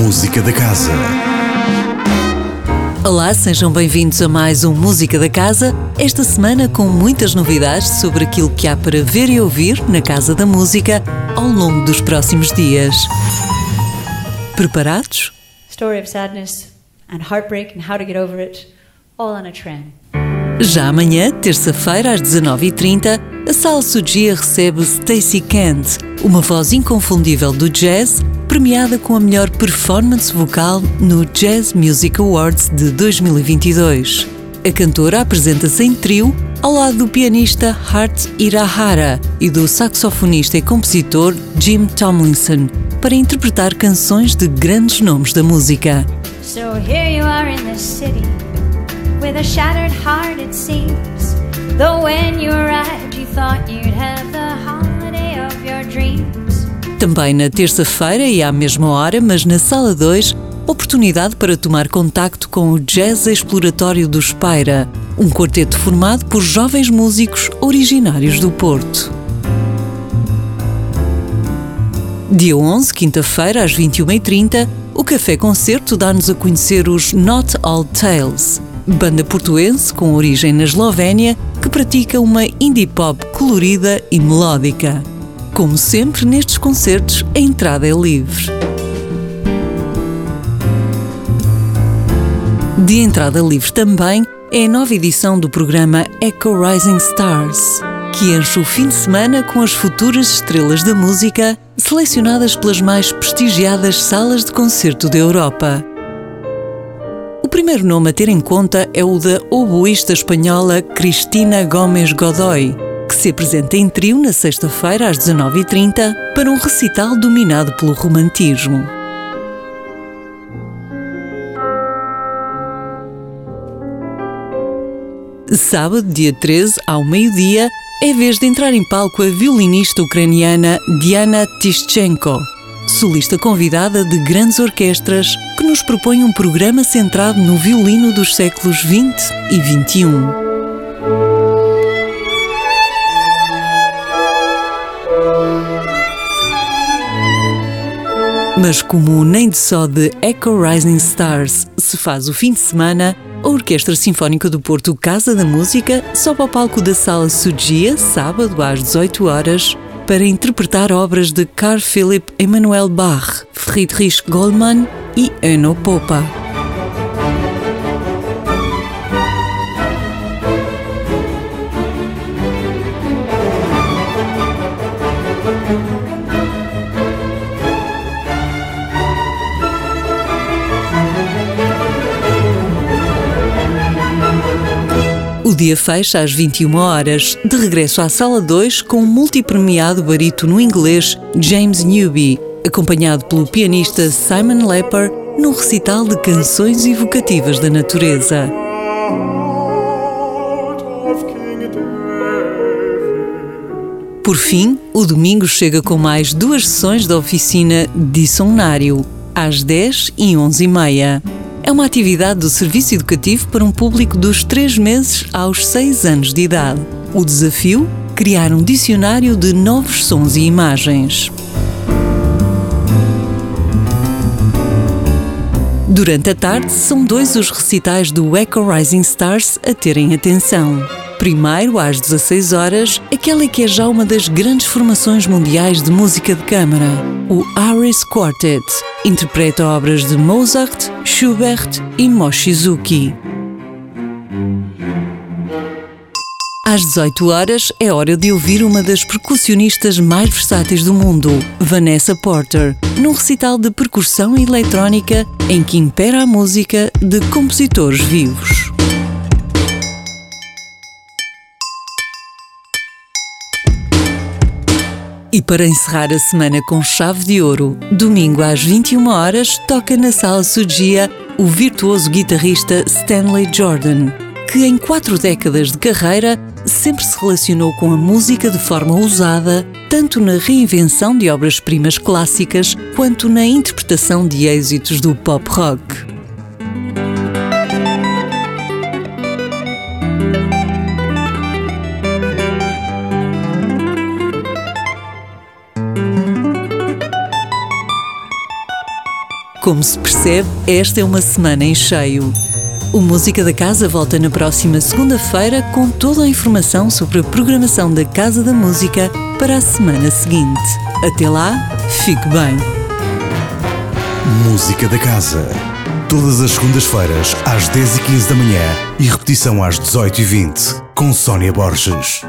Música da Casa. Olá, sejam bem-vindos a mais um Música da Casa. Esta semana com muitas novidades sobre aquilo que há para ver e ouvir na Casa da Música ao longo dos próximos dias. Preparados? Story of sadness and heartbreak and how to get over it, all on a tram. Já amanhã, terça-feira, às 19h30, a Sala Sugia recebe Stacey Kent, uma voz inconfundível do jazz, premiada com a melhor performance vocal no Jazz Music Awards de 2022. A cantora apresenta-se em trio ao lado do pianista Hart Irahara e do saxofonista e compositor Jim Tomlinson para interpretar canções de grandes nomes da música. So here you are in the city with a shattered heart it seems. Though when you arrived you thought you'd have the holiday of your dreams. Também na terça-feira e à mesma hora, mas na sala 2, oportunidade para tomar contacto com o jazz exploratório do Spira, um quarteto formado por jovens músicos originários do Porto. Dia 11, quinta-feira, às 21h30, o Café Concerto dá-nos a conhecer os Not All Tales, banda portuense com origem na Eslovénia que pratica uma indie pop colorida e melódica. Como sempre, nestes concertos, a entrada é livre. De entrada livre também é a nova edição do programa Echo Rising Stars, que enche o fim de semana com as futuras estrelas da música selecionadas pelas mais prestigiadas salas de concerto da Europa. O primeiro nome a ter em conta é o da oboísta espanhola Cristina Gomes Godoy, se apresenta em trio na sexta-feira às 19h30 para um recital dominado pelo romantismo. Sábado, dia 13, ao meio-dia, é vez de entrar em palco a violinista ucraniana Diana Tischenko, solista convidada de grandes orquestras que nos propõe um programa centrado no violino dos séculos XX e XXI. Mas como nem de só de Echo Rising Stars se faz o fim de semana, a Orquestra Sinfónica do Porto Casa da Música sobe ao palco da Sala Sugia, sábado às 18 horas, para interpretar obras de Carl Philipp Emanuel Bach, Friedrich Goldmann e Eno Popa. Dia fecha às 21 horas, de regresso à Sala 2 com o multipremiado barítono inglês James Newby, acompanhado pelo pianista Simon Lepper num recital de canções evocativas da natureza. Por fim, o domingo chega com mais duas sessões da oficina Dicionário, às 10 e 11 e meia. É uma atividade do serviço educativo para um público dos 3 meses aos 6 anos de idade. O desafio? Criar um dicionário de novos sons e imagens. Durante a tarde, são dois os recitais do Echo Rising Stars a terem atenção. Primeiro, às 16 horas, aquela que é já uma das grandes formações mundiais de música de câmara, o Aris Quartet. Interpreta obras de Mozart, Schubert e Mochizuki. Às 18 horas é hora de ouvir uma das percussionistas mais versáteis do mundo, Vanessa Porter, num recital de percussão eletrónica em que impera a música de compositores vivos. E para encerrar a semana com chave de ouro, domingo às 21 horas toca na Sala Sugia o virtuoso guitarrista Stanley Jordan, que em quatro décadas de carreira sempre se relacionou com a música de forma ousada, tanto na reinvenção de obras-primas clássicas quanto na interpretação de êxitos do pop rock. Como se percebe, esta é uma semana em cheio. O Música da Casa volta na próxima segunda-feira com toda a informação sobre a programação da Casa da Música para a semana seguinte. Até lá, fique bem. Música da Casa. Todas as segundas-feiras, às 10h15 da manhã e repetição às 18h20, com Sónia Borges.